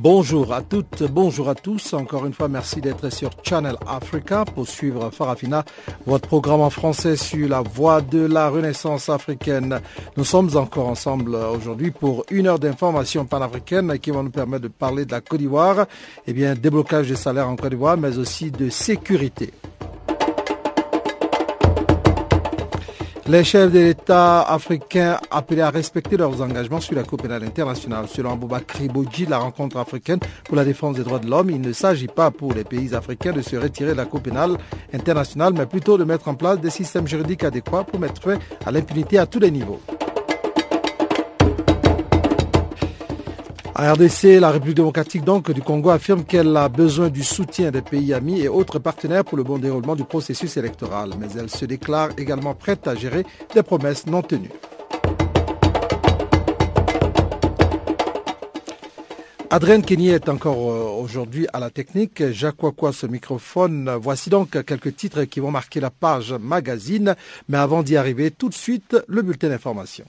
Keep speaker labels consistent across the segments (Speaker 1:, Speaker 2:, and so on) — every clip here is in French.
Speaker 1: Bonjour à toutes, bonjour à tous. Encore une fois, merci d'être sur Channel Africa pour suivre Farafina, votre programme en français sur la voie de la renaissance africaine. Nous sommes encore ensemble aujourd'hui pour une heure d'information panafricaine qui va nous permettre de parler de la Côte d'Ivoire, et bien, déblocage des salaires en Côte d'Ivoire, mais aussi de sécurité. Les chefs de l'État africains appelés à respecter leurs engagements sur la Cour pénale internationale. Selon Aboubakri Boudji, la rencontre africaine pour la défense des droits de l'homme, il ne s'agit pas pour les pays africains de se retirer de la Cour pénale internationale, mais plutôt de mettre en place des systèmes juridiques adéquats pour mettre fin à l'impunité à tous les niveaux. RDC, la République démocratique donc du Congo affirme qu'elle a besoin du soutien des pays amis et autres partenaires pour le bon déroulement du processus électoral, mais elle se déclare également prête à gérer des promesses non tenues. Adrien Kenny est encore euh, aujourd'hui à la technique. Jacques Wakwa, ce microphone. Voici donc quelques titres qui vont marquer la page magazine. Mais avant d'y arriver, tout de suite, le bulletin d'information.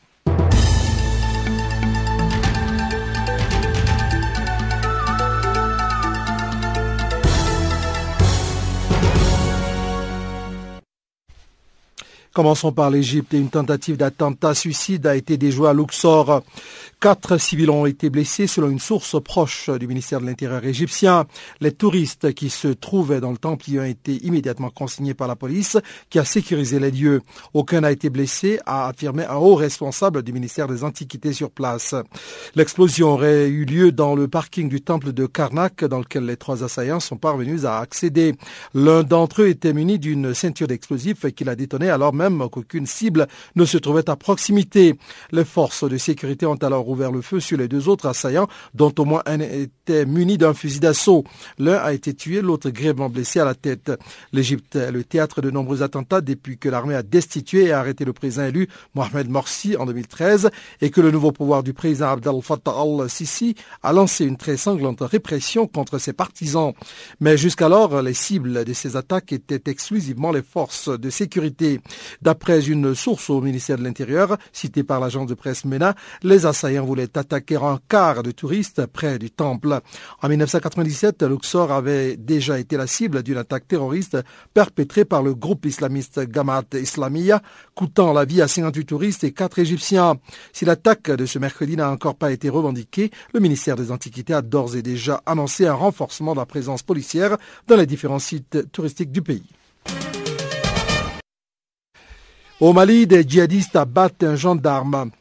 Speaker 1: Commençons par l'Égypte. Une tentative d'attentat suicide a été déjouée à Luxor. Quatre civils ont été blessés selon une source proche du ministère de l'Intérieur égyptien. Les touristes qui se trouvaient dans le temple y ont été immédiatement consignés par la police qui a sécurisé les lieux. Aucun n'a été blessé, a affirmé un haut responsable du ministère des Antiquités sur place. L'explosion aurait eu lieu dans le parking du temple de Karnak dans lequel les trois assaillants sont parvenus à accéder. L'un d'entre eux était muni d'une ceinture d'explosifs qu'il a détonné alors même qu'aucune cible ne se trouvait à proximité. Les forces de sécurité ont alors ouvert le feu sur les deux autres assaillants, dont au moins un était muni d'un fusil d'assaut. L'un a été tué, l'autre grièvement blessé à la tête. L'Égypte est le théâtre de nombreux attentats depuis que l'armée a destitué et arrêté le président élu Mohamed Morsi en 2013 et que le nouveau pouvoir du président Abdel Fattah al-Sisi a lancé une très sanglante répression contre ses partisans. Mais jusqu'alors, les cibles de ces attaques étaient exclusivement les forces de sécurité. D'après une source au ministère de l'Intérieur, citée par l'agence de presse MENA, les assaillants voulaient attaquer un quart de touristes près du temple. En 1997, Luxor avait déjà été la cible d'une attaque terroriste perpétrée par le groupe islamiste Gamat Islamia, coûtant la vie à 58 touristes et 4 Égyptiens. Si l'attaque de ce mercredi n'a encore pas été revendiquée, le ministère des Antiquités a d'ores et déjà annoncé un renforcement de la présence policière dans les différents sites touristiques du pays. Au Mali, des djihadistes abattent un gendarme.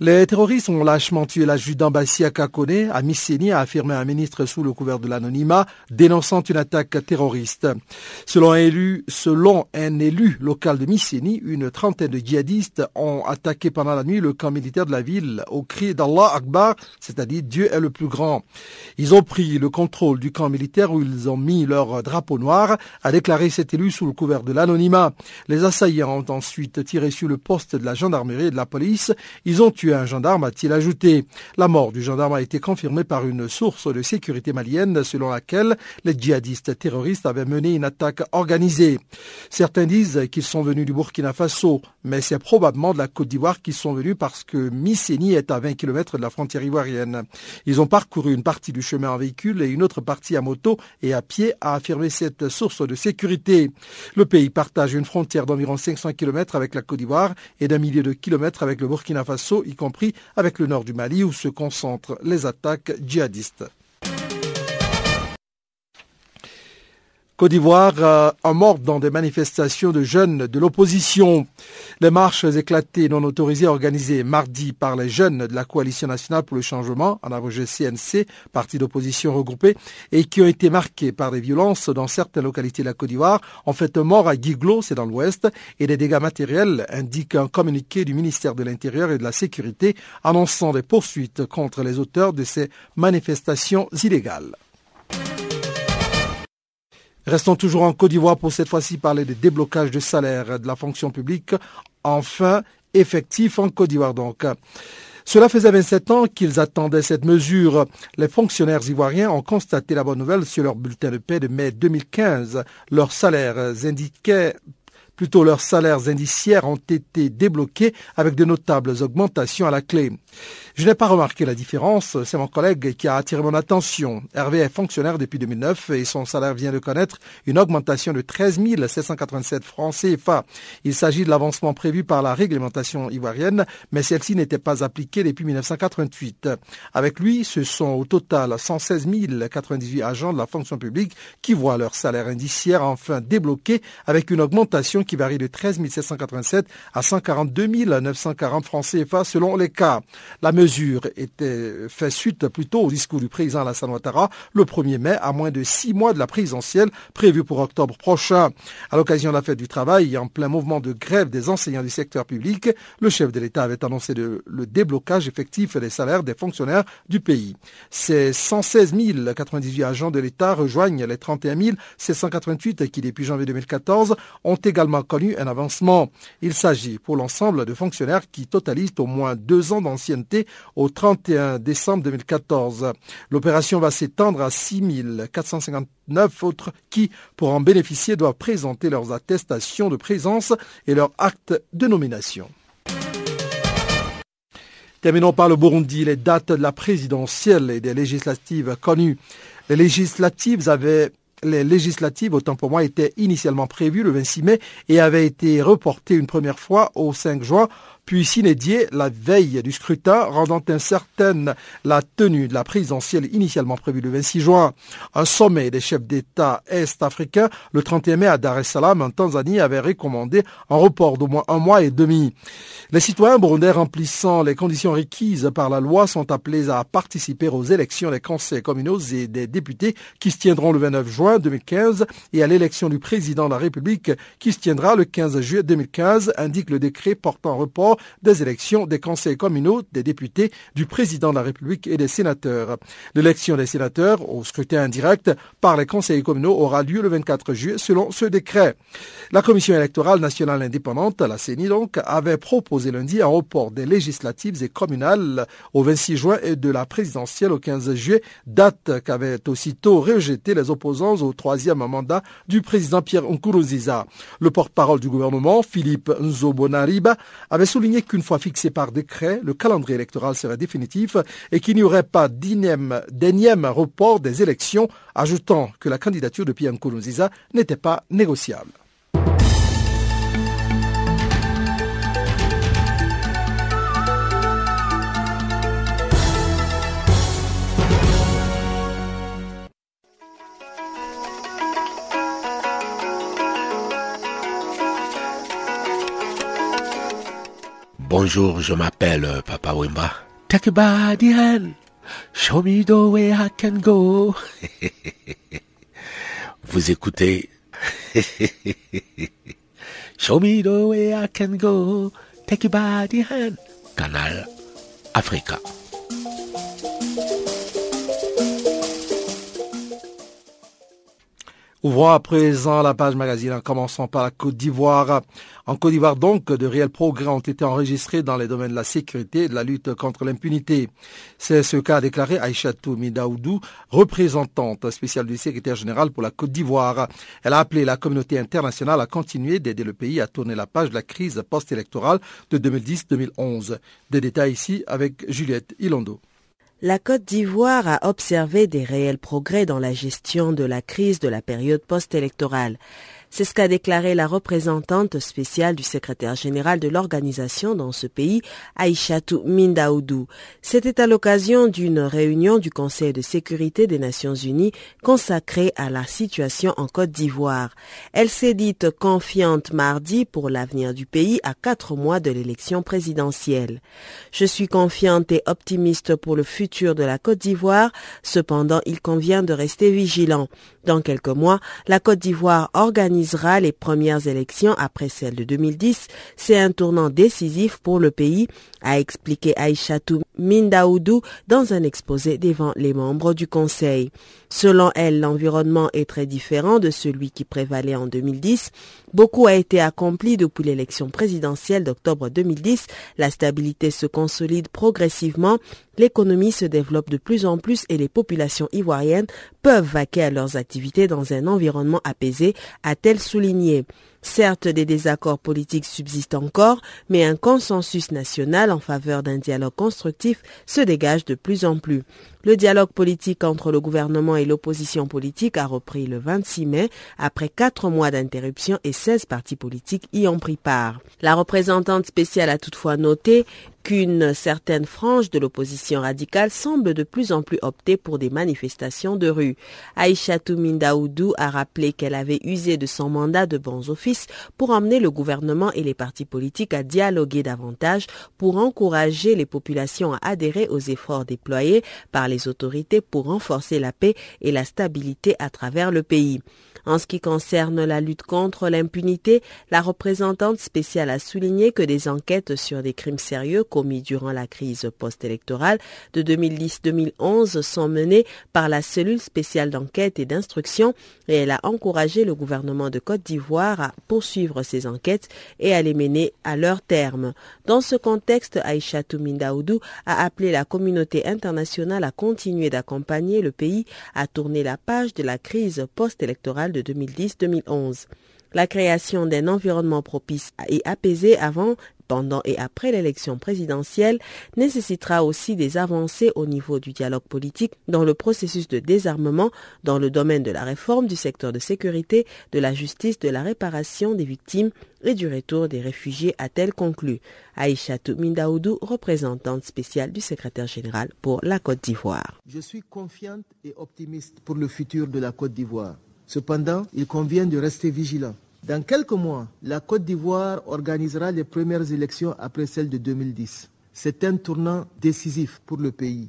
Speaker 1: Les terroristes ont lâchement tué l'adjudant Bassia Kakone à Mycénie, a affirmé un ministre sous le couvert de l'anonymat, dénonçant une attaque terroriste. Selon un élu, local de Mycénie, une trentaine de djihadistes ont attaqué pendant la nuit le camp militaire de la ville au cri d'Allah Akbar, c'est-à-dire Dieu est le plus grand. Ils ont pris le contrôle du camp militaire où ils ont mis leur drapeau noir, a déclaré cet élu sous le couvert de l'anonymat. Les assaillants ont ensuite tiré sur le poste de la gendarmerie et de la police. Ils ont un gendarme, a-t-il ajouté. La mort du gendarme a été confirmée par une source de sécurité malienne selon laquelle les djihadistes terroristes avaient mené une attaque organisée. Certains disent qu'ils sont venus du Burkina Faso, mais c'est probablement de la Côte d'Ivoire qu'ils sont venus parce que Mycénie est à 20 km de la frontière ivoirienne. Ils ont parcouru une partie du chemin en véhicule et une autre partie à moto et à pied, a affirmé cette source de sécurité. Le pays partage une frontière d'environ 500 km avec la Côte d'Ivoire et d'un millier de kilomètres avec le Burkina Faso, compris avec le nord du Mali où se concentrent les attaques djihadistes. Côte d'Ivoire, euh, un mort dans des manifestations de jeunes de l'opposition. Les marches éclatées non autorisées organisées mardi par les jeunes de la Coalition nationale pour le changement, en abrégé CNC, parti d'opposition regroupé, et qui ont été marquées par des violences dans certaines localités de la Côte d'Ivoire, ont fait un mort à Guiglo, c'est dans l'ouest, et des dégâts matériels, indique un communiqué du ministère de l'Intérieur et de la Sécurité annonçant des poursuites contre les auteurs de ces manifestations illégales. Restons toujours en Côte d'Ivoire pour cette fois-ci parler des déblocages de salaire de la fonction publique, enfin effectif en Côte d'Ivoire donc. Cela faisait 27 ans qu'ils attendaient cette mesure. Les fonctionnaires ivoiriens ont constaté la bonne nouvelle sur leur bulletin de paie de mai 2015. Leurs salaires indiquaient Plutôt, leurs salaires indiciaires ont été débloqués avec de notables augmentations à la clé. Je n'ai pas remarqué la différence, c'est mon collègue qui a attiré mon attention. Hervé est fonctionnaire depuis 2009 et son salaire vient de connaître une augmentation de 13 787 francs CFA. Il s'agit de l'avancement prévu par la réglementation ivoirienne, mais celle-ci n'était pas appliquée depuis 1988. Avec lui, ce sont au total 116 098 agents de la fonction publique qui voient leur salaire indiciaire enfin débloqué avec une augmentation qui varie de 13 787 à 142 940 francs CFA selon les cas. Était fait suite plutôt au discours du président Alassane Ouattara le 1er mai, à moins de six mois de la présidentielle prévue pour octobre prochain. À l'occasion de la fête du travail et en plein mouvement de grève des enseignants du secteur public, le chef de l'État avait annoncé le déblocage effectif des salaires des fonctionnaires du pays. Ces 116 098 agents de l'État rejoignent les 31 788 qui, depuis janvier 2014, ont également connu un avancement. Il s'agit pour l'ensemble de fonctionnaires qui totalisent au moins deux ans d'ancienneté au 31 décembre 2014. L'opération va s'étendre à 6 459 autres qui, pour en bénéficier, doivent présenter leurs attestations de présence et leurs actes de nomination. Terminons par le Burundi. Les dates de la présidentielle et des législatives connues. Les législatives avaient les législatives, autant pour moi, étaient initialement prévues le 26 mai et avaient été reportées une première fois au 5 juin puis s'inédier la veille du scrutin, rendant incertaine la tenue de la présidentielle initialement prévue le 26 juin. Un sommet des chefs d'État est-africains le 31 mai à Dar es Salaam, en Tanzanie, avait recommandé un report d'au moins un mois et demi. Les citoyens burundais remplissant les conditions requises par la loi sont appelés à participer aux élections des conseils communaux et des députés qui se tiendront le 29 juin 2015 et à l'élection du président de la République qui se tiendra le 15 juillet 2015, indique le décret portant report des élections des conseils communaux, des députés, du président de la République et des sénateurs. L'élection des sénateurs au scrutin indirect par les conseils communaux aura lieu le 24 juillet selon ce décret. La Commission électorale nationale indépendante, la CENI donc, avait proposé lundi un report des législatives et communales au 26 juin et de la présidentielle au 15 juillet, date qu'avaient aussitôt rejeté les opposants au troisième mandat du président Pierre Nkurunziza. Le porte-parole du gouvernement, Philippe Nzobonariba, avait souligné qu'une fois fixé par décret, le calendrier électoral serait définitif et qu'il n'y aurait pas d'énième report des élections, ajoutant que la candidature de Pierre Nkurunziza n'était pas négociable.
Speaker 2: Bonjour, je m'appelle euh, Papa Wimba. Take a body hand. Show me the way I can go. Vous écoutez? Show me the way I can go. Take a body hand. Canal Africa.
Speaker 1: Ouvrons à présent la page magazine en commençant par la Côte d'Ivoire. En Côte d'Ivoire donc, de réels progrès ont été enregistrés dans les domaines de la sécurité et de la lutte contre l'impunité. C'est ce qu'a déclaré Aïchatou Midaoudou, représentante spéciale du secrétaire général pour la Côte d'Ivoire. Elle a appelé la communauté internationale à continuer d'aider le pays à tourner la page de la crise post-électorale de 2010-2011. Des détails ici avec Juliette Ilondo
Speaker 3: la Côte d'Ivoire a observé des réels progrès dans la gestion de la crise de la période post-électorale. C'est ce qu'a déclaré la représentante spéciale du secrétaire général de l'organisation dans ce pays, Aïchatou Mindaoudou. C'était à l'occasion d'une réunion du Conseil de sécurité des Nations Unies consacrée à la situation en Côte d'Ivoire. Elle s'est dite confiante mardi pour l'avenir du pays à quatre mois de l'élection présidentielle. Je suis confiante et optimiste pour le futur de la Côte d'Ivoire, cependant il convient de rester vigilant. Dans quelques mois, la Côte d'Ivoire organise organisera les premières élections après celles de 2010. C'est un tournant décisif pour le pays, a expliqué Aïchatou Mindaoudou dans un exposé devant les membres du Conseil. Selon elle, l'environnement est très différent de celui qui prévalait en 2010. Beaucoup a été accompli depuis l'élection présidentielle d'octobre 2010. La stabilité se consolide progressivement, l'économie se développe de plus en plus et les populations ivoiriennes peuvent vaquer à leurs activités dans un environnement apaisé, a-t-elle souligné. Certes, des désaccords politiques subsistent encore, mais un consensus national en faveur d'un dialogue constructif se dégage de plus en plus. Le dialogue politique entre le gouvernement et l'opposition politique a repris le 26 mai après quatre mois d'interruption et 16 partis politiques y ont pris part. La représentante spéciale a toutefois noté qu'une certaine frange de l'opposition radicale semble de plus en plus opter pour des manifestations de rue. Aïcha Mindaoudou a rappelé qu'elle avait usé de son mandat de bons offices pour emmener le gouvernement et les partis politiques à dialoguer davantage pour encourager les populations à adhérer aux efforts déployés par les autorités pour renforcer la paix et la stabilité à travers le pays. En ce qui concerne la lutte contre l'impunité, la représentante spéciale a souligné que des enquêtes sur des crimes sérieux commis durant la crise post-électorale de 2010-2011 sont menées par la cellule spéciale d'enquête et d'instruction et elle a encouragé le gouvernement de Côte d'Ivoire à poursuivre ces enquêtes et à les mener à leur terme. Dans ce contexte, Aïcha Toumindaoudou a appelé la communauté internationale à continuer d'accompagner le pays à tourner la page de la crise post-électorale de 2010-2011. La création d'un environnement propice et apaisé avant, pendant et après l'élection présidentielle nécessitera aussi des avancées au niveau du dialogue politique dans le processus de désarmement, dans le domaine de la réforme du secteur de sécurité, de la justice, de la réparation des victimes et du retour des réfugiés, a-t-elle conclu. Aïcha Mindaoudou, représentante spéciale du secrétaire général pour la Côte d'Ivoire.
Speaker 4: Je suis confiante et optimiste pour le futur de la Côte d'Ivoire. Cependant, il convient de rester vigilant. Dans quelques mois, la Côte d'Ivoire organisera les premières élections après celles de 2010. C'est un tournant décisif pour le pays.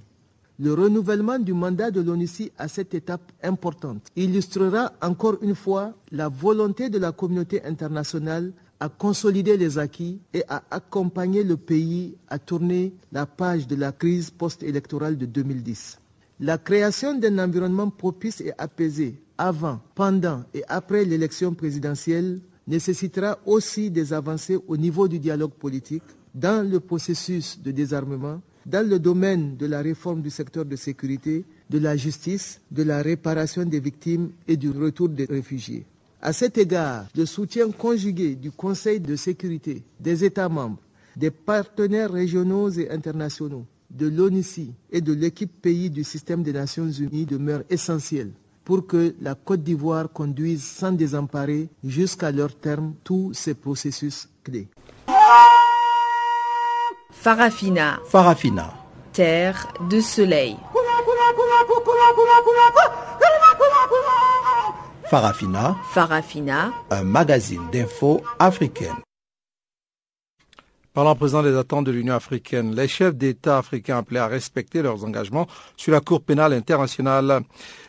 Speaker 4: Le renouvellement du mandat de l'ONUCI à cette étape importante illustrera encore une fois la volonté de la communauté internationale à consolider les acquis et à accompagner le pays à tourner la page de la crise post-électorale de 2010. La création d'un environnement propice et apaisé avant, pendant et après l'élection présidentielle nécessitera aussi des avancées au niveau du dialogue politique, dans le processus de désarmement, dans le domaine de la réforme du secteur de sécurité, de la justice, de la réparation des victimes et du retour des réfugiés. À cet égard, le soutien conjugué du Conseil de sécurité, des États membres, des partenaires régionaux et internationaux, de l'ONUCI et de l'équipe pays du système des Nations Unies demeure essentiel pour que la Côte d'Ivoire conduise sans désemparer jusqu'à leur terme tous ces processus clés.
Speaker 5: Farafina.
Speaker 1: Farafina.
Speaker 5: Terre de soleil.
Speaker 1: Farafina.
Speaker 5: Farafina.
Speaker 1: Un magazine d'infos africaine. Parlant présent des attentes de l'Union africaine, les chefs d'État africains appelés à respecter leurs engagements sur la Cour pénale internationale.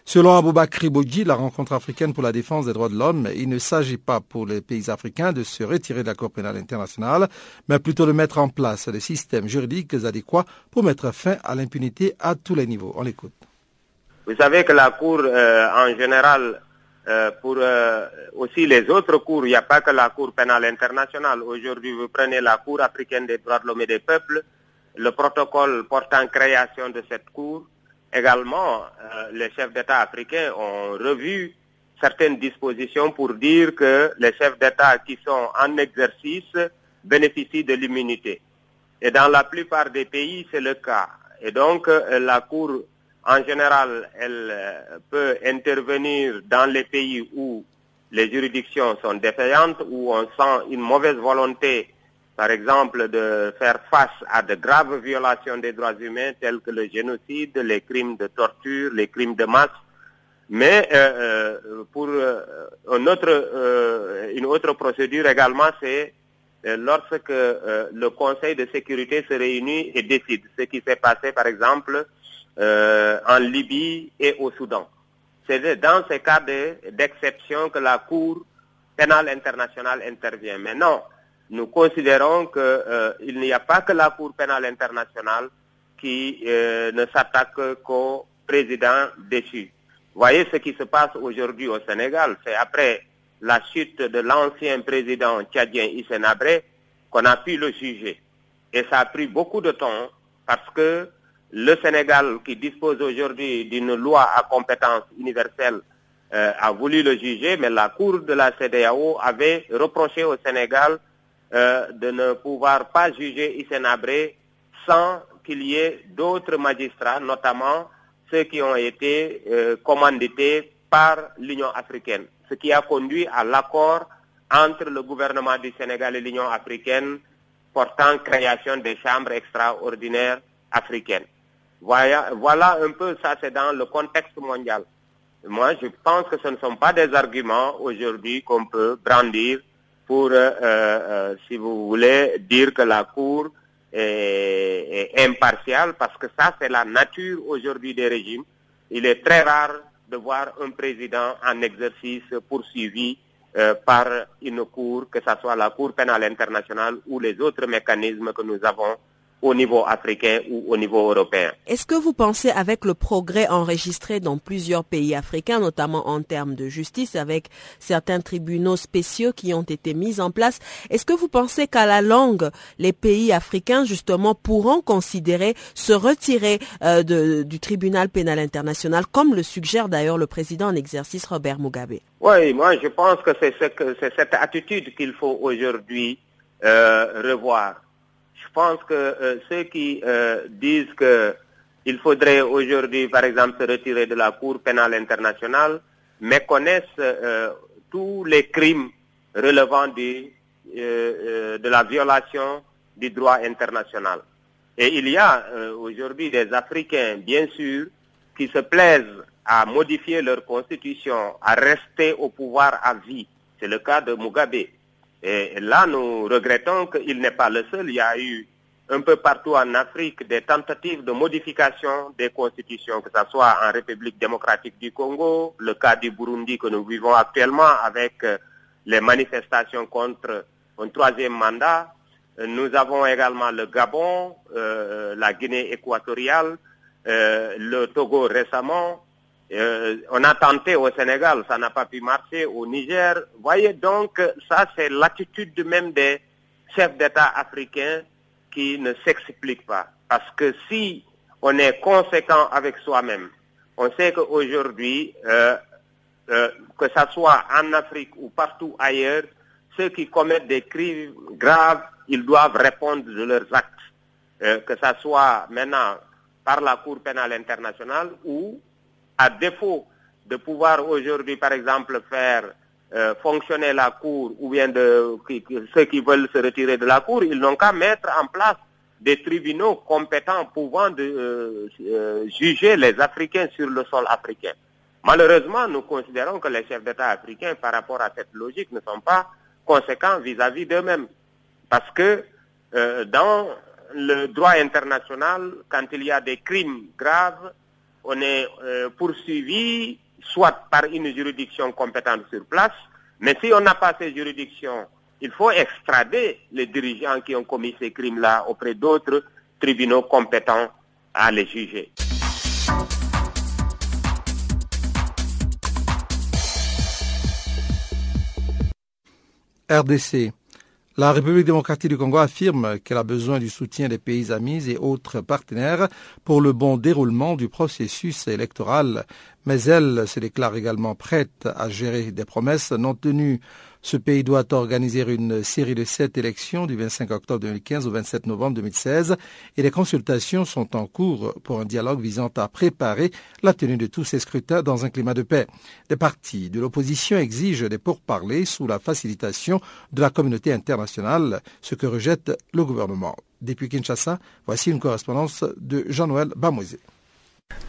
Speaker 1: Selon Aboubakri Boudji, la rencontre africaine pour la défense des droits de l'homme, il ne s'agit pas pour les pays africains de se retirer de la Cour pénale internationale, mais plutôt de mettre en place des systèmes juridiques adéquats pour mettre fin à l'impunité à tous les niveaux. On l'écoute.
Speaker 6: Vous savez que la Cour, euh, en général, euh, pour euh, aussi les autres cours. Il n'y a pas que la Cour pénale internationale. Aujourd'hui, vous prenez la Cour africaine des droits de l'homme et des peuples, le protocole portant création de cette Cour. Également, euh, les chefs d'État africains ont revu certaines dispositions pour dire que les chefs d'État qui sont en exercice bénéficient de l'immunité. Et dans la plupart des pays, c'est le cas. Et donc, la Cour en général, elle euh, peut intervenir dans les pays où les juridictions sont défaillantes, où on sent une mauvaise volonté, par exemple, de faire face à de graves violations des droits humains tels que le génocide, les crimes de torture, les crimes de masse. Mais euh, euh, pour une autre procédure également, c'est lorsque le Conseil de sécurité se réunit et décide. Ce qui s'est passé, par exemple, euh, en Libye et au Soudan. C'est dans ces cas d'exception que la Cour pénale internationale intervient. Mais non, nous considérons qu'il euh, n'y a pas que la Cour pénale internationale qui euh, ne s'attaque qu'au président déchu. Voyez ce qui se passe aujourd'hui au Sénégal. C'est après la chute de l'ancien président tchadien Hissène qu'on a pu le juger. Et ça a pris beaucoup de temps parce que le Sénégal, qui dispose aujourd'hui d'une loi à compétence universelle, euh, a voulu le juger, mais la Cour de la CDAO avait reproché au Sénégal euh, de ne pouvoir pas juger Hissène Abré sans qu'il y ait d'autres magistrats, notamment ceux qui ont été euh, commandités par l'Union africaine, ce qui a conduit à l'accord entre le gouvernement du Sénégal et l'Union africaine portant création des chambres extraordinaires africaines. Voilà, voilà un peu ça, c'est dans le contexte mondial. Moi, je pense que ce ne sont pas des arguments aujourd'hui qu'on peut brandir pour, euh, euh, si vous voulez, dire que la Cour est, impartiale, parce que ça, c'est la nature aujourd'hui des régimes. Il est très rare de voir un président en exercice poursuivi euh, par une cour, que ce soit la Cour pénale internationale ou les autres mécanismes que nous avons au niveau africain ou au niveau européen.
Speaker 3: Est-ce que vous pensez avec le progrès enregistré dans plusieurs pays africains, notamment en termes de justice, avec certains tribunaux spéciaux qui ont été mis en place, est-ce que vous pensez qu'à la longue, les pays africains, justement, pourront considérer se retirer euh, de, du tribunal pénal international, comme le suggère d'ailleurs le président en exercice Robert Mugabe?
Speaker 6: Oui, moi je pense que c'est ce cette attitude qu'il faut aujourd'hui euh, revoir pense que euh, ceux qui euh, disent qu'il faudrait aujourd'hui, par exemple, se retirer de la Cour pénale internationale, méconnaissent euh, tous les crimes relevant de la violation du droit international. Et il y a aujourd'hui des Africains, bien sûr, qui se plaisent à modifier leur constitution, à rester au pouvoir à vie. C'est le cas de Mugabe. Et là, nous regrettons qu'il n'est pas le seul. Il y a eu un peu partout en Afrique des tentatives de modification des constitutions, que ce soit en République démocratique du Congo, le cas du Burundi que nous vivons actuellement avec euh, les manifestations contre un troisième mandat. Euh, nous avons également le Gabon, euh, la Guinée équatoriale, le Togo récemment, euh, on a tenté au Sénégal, ça n'a pas pu marcher, au Niger. Voyez donc, ça c'est l'attitude même des chefs d'État africains qui ne s'explique pas. Parce que si on est conséquent avec soi-même, on sait qu'aujourd'hui, euh, euh, que ce soit en Afrique ou partout ailleurs, ceux qui commettent des crimes graves, ils doivent répondre de leurs actes. que ce soit maintenant par la Cour pénale internationale ou à défaut de pouvoir aujourd'hui, par exemple, faire euh, fonctionner la Cour ou bien de ceux qui veulent se retirer de la Cour, ils n'ont qu'à mettre en place des tribunaux compétents pouvant de, euh, euh, juger les Africains sur le sol africain. Malheureusement, nous considérons que les chefs d'État africains, par rapport à cette logique, ne sont pas conséquents vis-à-vis d'eux-mêmes. Parce que dans le droit international, quand il y a des crimes graves, on est euh, poursuivi soit par une juridiction compétente sur place, mais si on n'a pas ces juridictions, il faut extrader les dirigeants qui ont commis ces crimes-là auprès d'autres tribunaux compétents à les juger.
Speaker 1: RDC. La République démocratique du Congo affirme qu'elle a besoin du soutien des pays amis et autres partenaires pour le bon déroulement du processus électoral, mais elle se déclare également prête à gérer des promesses non tenues ce pays doit organiser une série de sept élections du 25 octobre 2015 au 27 novembre 2016 et les consultations sont en cours pour un dialogue visant à préparer la tenue de tous ces scrutins dans un climat de paix. Les partis de l'opposition exigent des pourparlers sous la facilitation de la communauté internationale, ce que rejette le gouvernement. Depuis Kinshasa, voici une correspondance de Jean-Noël Bamoisé.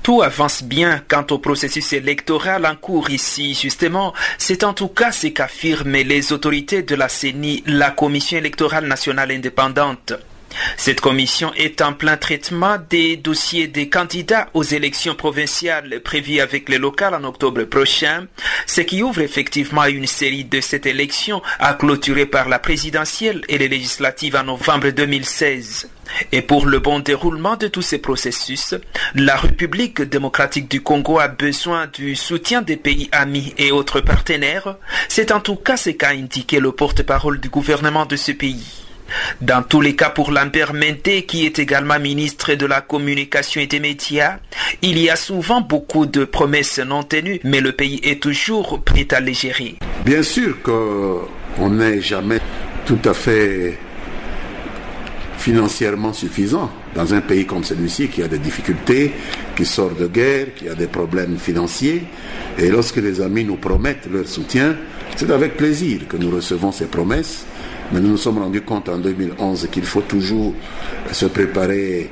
Speaker 7: Tout avance bien quant au processus électoral en cours ici. Justement, c'est en tout cas ce qu'affirment les autorités de la CENI, la Commission électorale nationale indépendante. Cette commission est en plein traitement des dossiers des candidats aux élections provinciales prévues avec les locales en octobre prochain, ce qui ouvre effectivement une série de cette élection à clôturer par la présidentielle et les législatives en novembre 2016. Et pour le bon déroulement de tous ces processus, la République démocratique du Congo a besoin du soutien des pays amis et autres partenaires. C'est en tout cas ce qu'a indiqué le porte-parole du gouvernement de ce pays. Dans tous les cas, pour Lambert Menté, qui est également ministre de la Communication et des Médias, il y a souvent beaucoup de promesses non tenues, mais le pays est toujours prêt à les gérer.
Speaker 8: Bien sûr qu'on n'est jamais tout à fait financièrement suffisant dans un pays comme celui-ci qui a des difficultés, qui sort de guerre, qui a des problèmes financiers. Et lorsque les amis nous promettent leur soutien, c'est avec plaisir que nous recevons ces promesses. Mais nous nous sommes rendus compte en 2011 qu'il faut toujours se préparer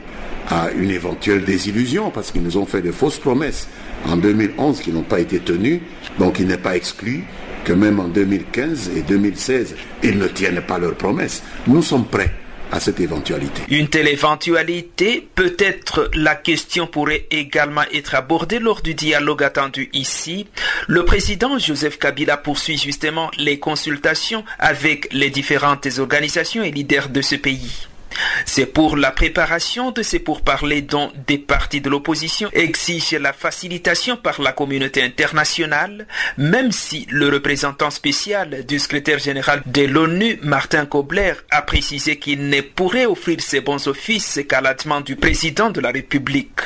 Speaker 8: à une éventuelle désillusion parce qu'ils nous ont fait de fausses promesses en 2011 qui n'ont pas été tenues. Donc il n'est pas exclu que même en 2015 et 2016, ils ne tiennent pas leurs promesses. Nous sommes prêts
Speaker 7: Une telle éventualité, peut-être la question pourrait également être abordée lors du dialogue attendu ici. Le président Joseph Kabila poursuit justement les consultations avec les différentes organisations et leaders de ce pays. C'est pour la préparation de ces pourparlers dont des partis de l'opposition exigent la facilitation par la communauté internationale, même si le représentant spécial du secrétaire général de l'ONU, Martin Kobler, a précisé qu'il ne pourrait offrir ses bons offices qu'à la demande du président de la République.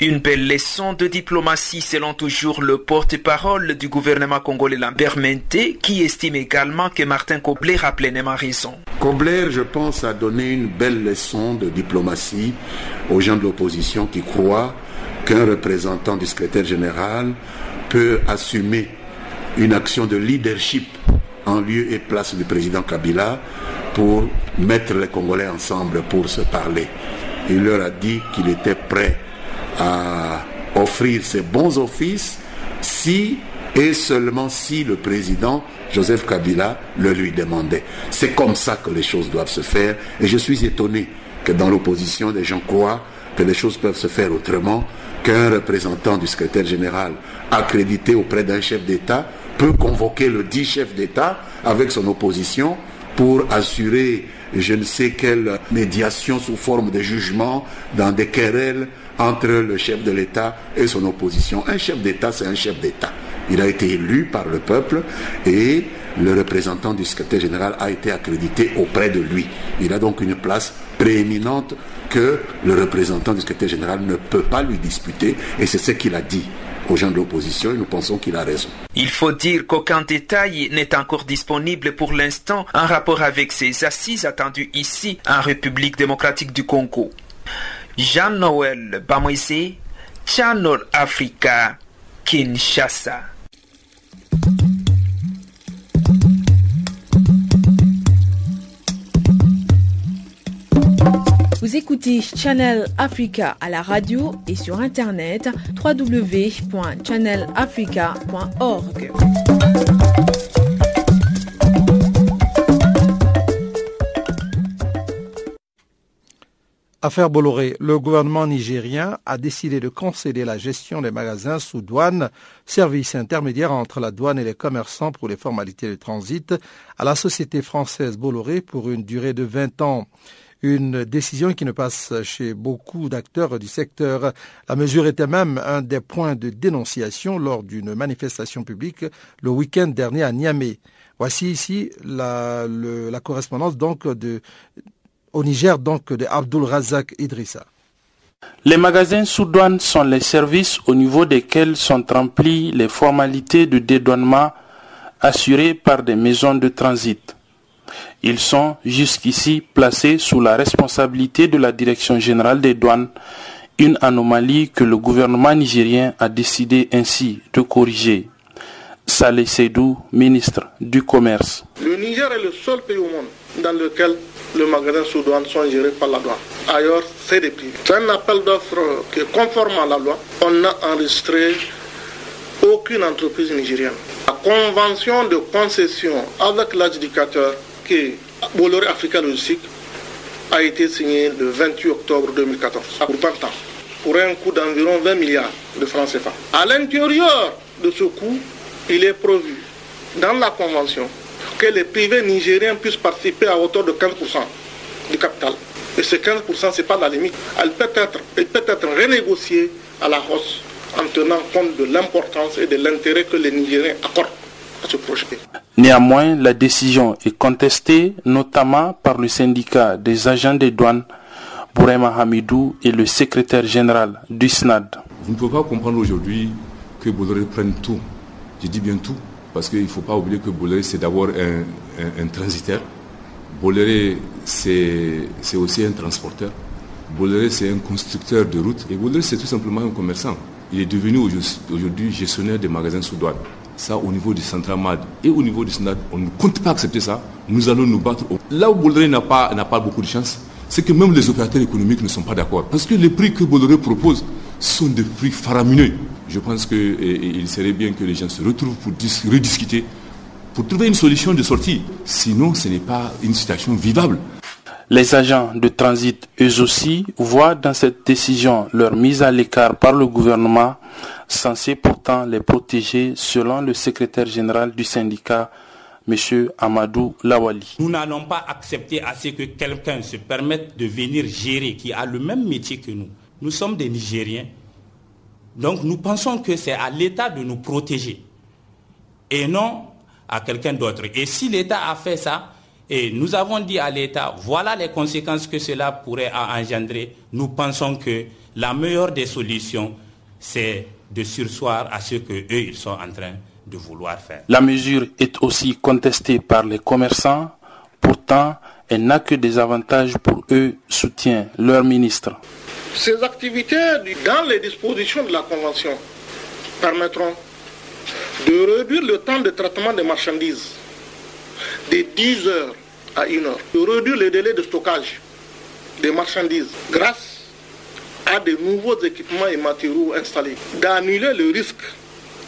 Speaker 7: Une belle leçon de diplomatie selon toujours le porte-parole du gouvernement congolais Lambert Menté qui estime également que Martin Kobler a pleinement raison.
Speaker 8: Kobler, je pense, a donné une belle leçon de diplomatie aux gens de l'opposition qui croient qu'un représentant du secrétaire général peut assumer une action de leadership en lieu et place du président Kabila pour mettre les Congolais ensemble pour se parler. Il leur a dit qu'il était prêt à offrir ses bons offices si et seulement si le président Joseph Kabila le lui demandait. C'est comme ça que les choses doivent se faire et je suis étonné que dans l'opposition, les gens croient que les choses peuvent se faire autrement, qu'un représentant du secrétaire général accrédité auprès d'un chef d'État peut convoquer le dit chef d'État avec son opposition pour assurer je ne sais quelle médiation sous forme de jugement dans des querelles entre le chef de l'État et son opposition. Un chef d'État, c'est un chef d'État. Il a été élu par le peuple et le représentant du secrétaire général a été accrédité auprès de lui. Il a donc une place prééminente que le représentant du secrétaire général ne peut pas lui disputer et c'est ce qu'il a dit aux gens de l'opposition et nous pensons qu'il a raison.
Speaker 7: Il faut dire qu'aucun détail n'est encore disponible pour l'instant en rapport avec ces assises attendues ici en République démocratique du Congo. Jean-Noël Bamoisé, Channel Africa, Kinshasa.
Speaker 5: Vous écoutez Channel Africa à la radio et sur internet www.channelafrica.org.
Speaker 1: Affaire Bolloré, le gouvernement nigérien a décidé de concéder la gestion des magasins sous douane, service intermédiaire entre la douane et les commerçants pour les formalités de transit, à la société française Bolloré pour une durée de 20 ans. Une décision qui ne passe chez beaucoup d'acteurs du secteur. La mesure était même un des points de dénonciation lors d'une manifestation publique le week-end dernier à Niamey. Voici ici la, la correspondance donc de, au Niger donc de Abdul Razak Idrissa.
Speaker 9: Les magasins sous douane sont les services au niveau desquels sont remplies les formalités de dédouanement assurées par des maisons de transit. Ils sont jusqu'ici placés sous la responsabilité de la Direction générale des douanes, une anomalie que le gouvernement nigérien a décidé ainsi de corriger. Saleh Seydou, ministre du Commerce.
Speaker 10: Le Niger est le seul pays au monde dans lequel les magasins sous douane sont gérés par la douane. Ailleurs, c'est des privés. C'est un appel d'offres qui est conforme à la loi. On n'a enregistré aucune entreprise nigérienne. La convention de concession avec l'adjudicateur qui est Bolloré Africa Logistique a été signé le 28 octobre 2014 pour 20 ans, pour un coût d'environ 20 milliards de francs CFA. À l'intérieur de ce coût, il est prévu dans la convention que les privés nigériens puissent participer à hauteur de 15% du capital. Et ce 15%, ce n'est pas la limite. Elle peut être, elle peut être renégociée à la hausse en tenant compte de l'importance et de l'intérêt que les Nigériens accordent à ce projet.
Speaker 9: Néanmoins, la décision est contestée notamment par le syndicat des agents des douanes, Bourema Hamidou, et le secrétaire général du SNAD.
Speaker 11: Vous ne pouvez pas comprendre aujourd'hui que Bolloré prenne tout. Je dis bien tout, parce qu'il ne faut pas oublier que Bolloré, c'est d'abord un, un, transitaire. Bolloré, c'est aussi un transporteur. Bolloré, c'est un constructeur de routes. Et Bolloré, c'est tout simplement un commerçant. Il est devenu aujourd'hui gestionnaire des magasins sous douane. Ça, au niveau du Central Mad et au niveau du SNAD, on ne compte pas accepter ça. Nous allons nous battre. Là où Bolloré n'a pas, pas beaucoup de chance, c'est que même les opérateurs économiques ne sont pas d'accord. Parce que les prix que Bolloré propose sont des prix faramineux. Je pense qu'il serait bien que les gens se retrouvent pour rediscuter, pour trouver une solution de sortie. Sinon, ce n'est pas une situation vivable.
Speaker 9: Les agents de transit, eux aussi, voient dans cette décision leur mise à l'écart par le gouvernement, censé pourtant les protéger, selon le secrétaire général du syndicat, M. Amadou Lawali.
Speaker 12: Nous n'allons pas accepter à ce que quelqu'un se permette de venir gérer, qui a le même métier que nous. Nous sommes des Nigériens. Donc nous pensons que c'est à l'État de nous protéger et non à quelqu'un d'autre. Et si l'État a fait ça, et nous avons dit à l'État, voilà les conséquences que cela pourrait engendrer. Nous pensons que la meilleure des solutions, c'est de sursoir à ce qu'eux, ils sont en train de vouloir faire.
Speaker 9: La mesure est aussi contestée par les commerçants. Pourtant, elle n'a que des avantages pour eux, soutient leur ministre.
Speaker 10: Ces activités, dans les dispositions de la Convention, permettront de réduire le temps de traitement des marchandises de 10 heures à 1 heure, de réduire les délais de stockage des marchandises grâce à de nouveaux équipements et matériaux installés, d'annuler le risque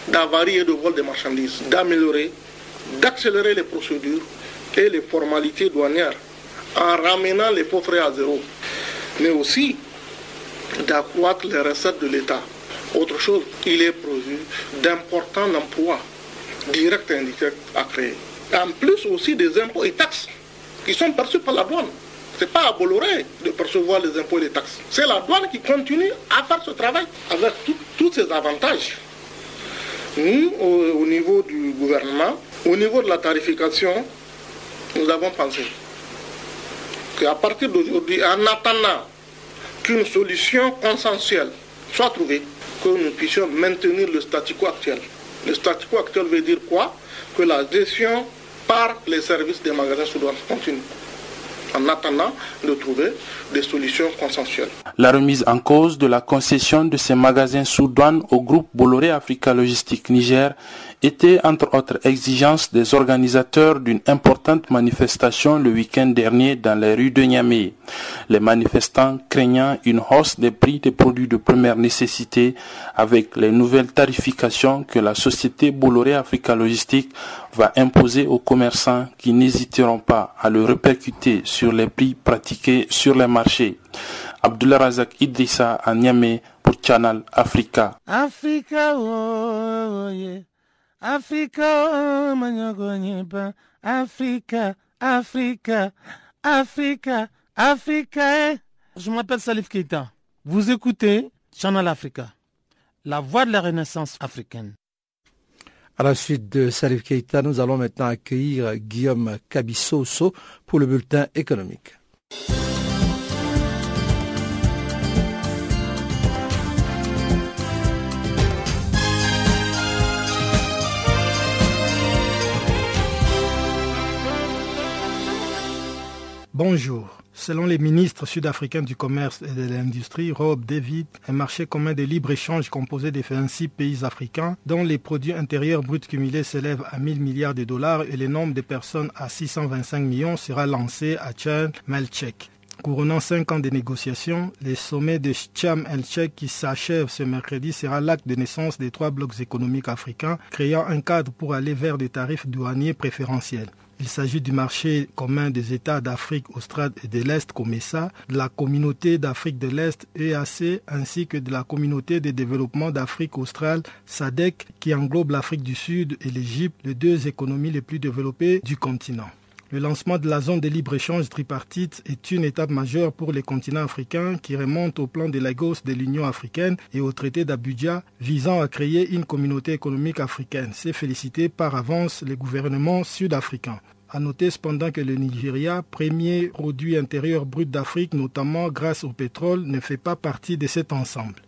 Speaker 10: d'avarie et de vol des marchandises, d'améliorer, d'accélérer les procédures et les formalités douanières en ramenant les faux frais à zéro, mais aussi d'accroître les recettes de l'État. Autre chose, il est prévu d'importants emplois directs et indirects à créer en plus aussi des impôts et taxes qui sont perçus par la douane. Ce n'est pas à Bolloré de percevoir les impôts et les taxes. C'est la douane qui continue à faire ce travail avec tous ces avantages. Nous, au, au, niveau du gouvernement, au niveau de la tarification, nous avons pensé qu'à partir d'aujourd'hui, en attendant qu'une solution consensuelle. Soit trouvée, que nous puissions maintenir le statu quo actuel. Le statu quo actuel veut dire quoi? Que la gestion par les services des magasins sous continue. En attendant de trouver des solutions consensuelles.
Speaker 9: La remise en cause de la concession de ces magasins sous douane au groupe Bolloré Africa Logistique Niger était entre autres exigences des organisateurs d'une importante manifestation le week-end dernier dans les rues de Niamey. Les manifestants craignant une hausse des prix des produits de première nécessité avec les nouvelles tarifications que la société Bolloré Africa Logistique va imposer aux commerçants qui n'hésiteront pas à le répercuter sur les prix pratiqués sur les. Abdullah Razak Idrissa à Niamey pour Channel Africa.
Speaker 13: Africa, oh, yeah. Africa, oh, Africa, Africa, Africa, Africa. Eh. Je m'appelle Salif Keita. Vous écoutez Channel Africa, la voix de la renaissance africaine.
Speaker 1: À la suite de Salif Keita, nous allons maintenant accueillir Guillaume Cabissoso pour le bulletin économique.
Speaker 14: Bonjour. Selon les ministres sud-africains du commerce et de l'industrie, Rob David, un marché commun de libre-échange composé des 26 pays africains, dont les produits intérieurs bruts cumulés s'élèvent à 1000 milliards de dollars et le nombre de personnes à 625 millions, sera lancé à Tchad Melchek. Couronnant cinq ans de négociations, le sommet de Cham el qui s'achève ce mercredi sera l'acte de naissance des trois blocs économiques africains, créant un cadre pour aller vers des tarifs douaniers préférentiels. Il s'agit du marché commun des États d'Afrique australe et de l'Est, COMESA, de la communauté d'Afrique de l'Est, EAC, ainsi que de la communauté de développement d'Afrique australe, SADEC, qui englobe l'Afrique du Sud et l'Égypte, les deux économies les plus développées du continent. Le lancement de la zone de libre-échange tripartite est une étape majeure pour les continents africains qui remonte au plan de Lagos de l'Union africaine et au traité d'Abuja visant à créer une communauté économique africaine. C'est félicité par avance les gouvernements sud-africains. À noter cependant que le Nigeria, premier produit intérieur brut d'Afrique, notamment grâce au pétrole, ne fait pas partie de cet ensemble.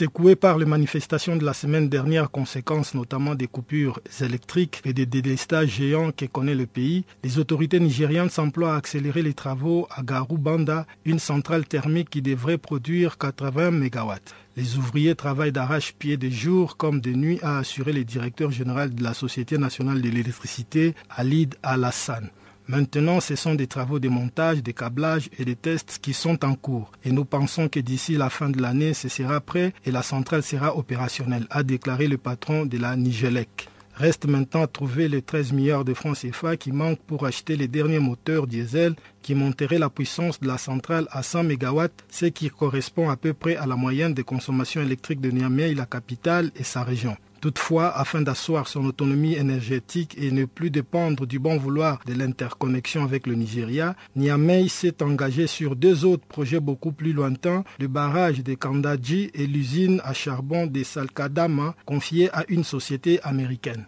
Speaker 14: Secoué par les manifestations de la semaine dernière, conséquence notamment des coupures électriques et des délestages géants que connaît le pays, les autorités nigérianes s'emploient à accélérer les travaux à Garubanda, une centrale thermique qui devrait produire 80 MW. Les ouvriers travaillent d'arrache-pied de jour comme de nuit, a assuré le directeur général de la Société nationale de l'électricité, Alid Alassane. Maintenant, ce sont des travaux de montage, de câblage et de tests qui sont en cours. Et nous pensons que d'ici la fin de l'année, ce sera prêt et la centrale sera opérationnelle, a déclaré le patron de la Nigelec. Reste maintenant à trouver les 13 milliards de francs CFA qui manquent pour acheter les derniers moteurs diesel qui monteraient la puissance de la centrale à 100 MW, ce qui correspond à peu près à la moyenne de consommation électrique de Niamey, la capitale et sa région. Toutefois, afin d'asseoir son autonomie énergétique et ne plus dépendre du bon vouloir de l'interconnexion avec le Nigeria, Niamey s'est engagé sur deux autres projets beaucoup plus lointains, le barrage de Kandaji et l'usine à charbon de Salkadama confiée à une société américaine.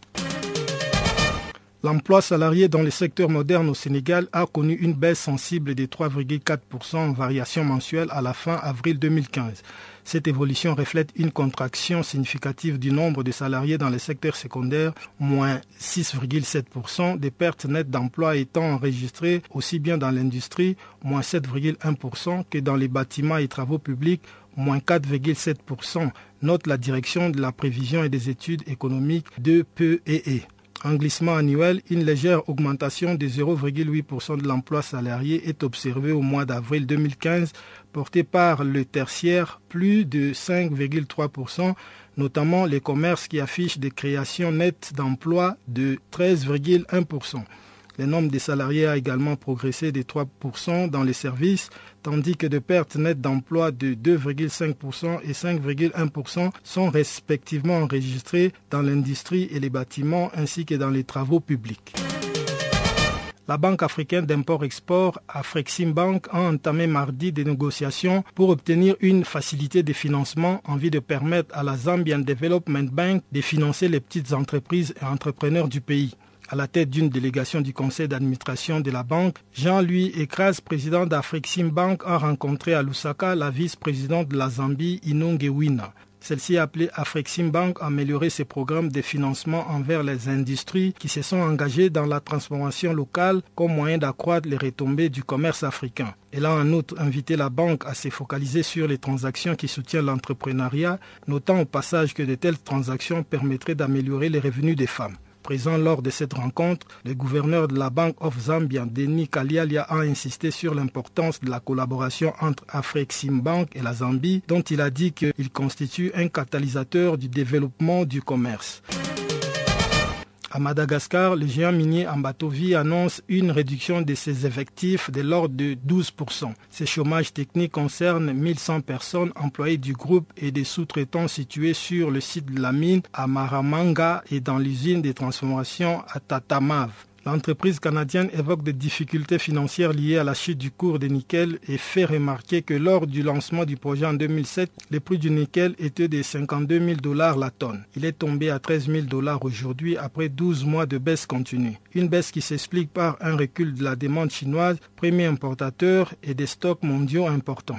Speaker 14: L'emploi salarié dans les secteurs modernes au Sénégal a connu une baisse sensible de 3,4% en variation mensuelle à la fin avril 2015. Cette évolution reflète une contraction significative du nombre de salariés dans les secteurs secondaires, moins 6,7%, des pertes nettes d'emploi étant enregistrées aussi bien dans l'industrie, moins 7,1%, que dans les bâtiments et travaux publics, moins 4,7%, note la direction de la prévision et des études économiques de PEE un glissement annuel, une légère augmentation de 0,8% de l'emploi salarié est observée au mois d'avril 2015, porté par le tertiaire, plus de 5,3%, notamment les commerces qui affichent des créations nettes d'emplois de 13,1%. Le nombre des salariés a également progressé de 3% dans les services, tandis que de pertes nettes d'emploi de 2,5% et 5,1% sont respectivement enregistrées dans l'industrie et les bâtiments ainsi que dans les travaux publics. La Banque africaine d'import-export, Afreximbank, a entamé mardi des négociations pour obtenir une facilité de financement en vue de permettre à la Zambian Development Bank de financer les petites entreprises et entrepreneurs du pays à la tête d'une délégation du conseil d'administration de la banque, Jean-Louis Ekras, président d'Afrexim Bank, a rencontré à Lusaka la vice-présidente de la Zambie, Inongewina. Celle-ci a appelé Afrexim Bank à améliorer ses programmes de financement envers les industries qui se sont engagées dans la transformation locale comme moyen d'accroître les retombées du commerce africain. Elle a en outre invité la banque à se focaliser sur les transactions qui soutiennent l'entrepreneuriat, notant au passage que de telles transactions permettraient d'améliorer les revenus des femmes. Présent lors de cette rencontre, le gouverneur de la Bank of Zambia, Denis Kalialia, a insisté sur l'importance de la collaboration entre Afrexim Bank et la Zambie, dont il a dit qu'il constitue un catalyseur du développement du commerce. À Madagascar, le géant minier Ambatovi annonce une réduction de ses effectifs de l'ordre de 12%. Ce chômage technique concerne 1100 personnes employées du groupe et des sous-traitants situés sur le site de la mine à Maramanga et dans l'usine de transformation à Tatamav. L'entreprise canadienne évoque des difficultés financières liées à la chute du cours du nickel et fait remarquer que lors du lancement du projet en 2007, le prix du nickel était de 52 000 dollars la tonne. Il est tombé à 13 000 dollars aujourd'hui après 12 mois de baisse continue. Une baisse qui s'explique par un recul de la demande chinoise, premier importateur, et des stocks mondiaux importants.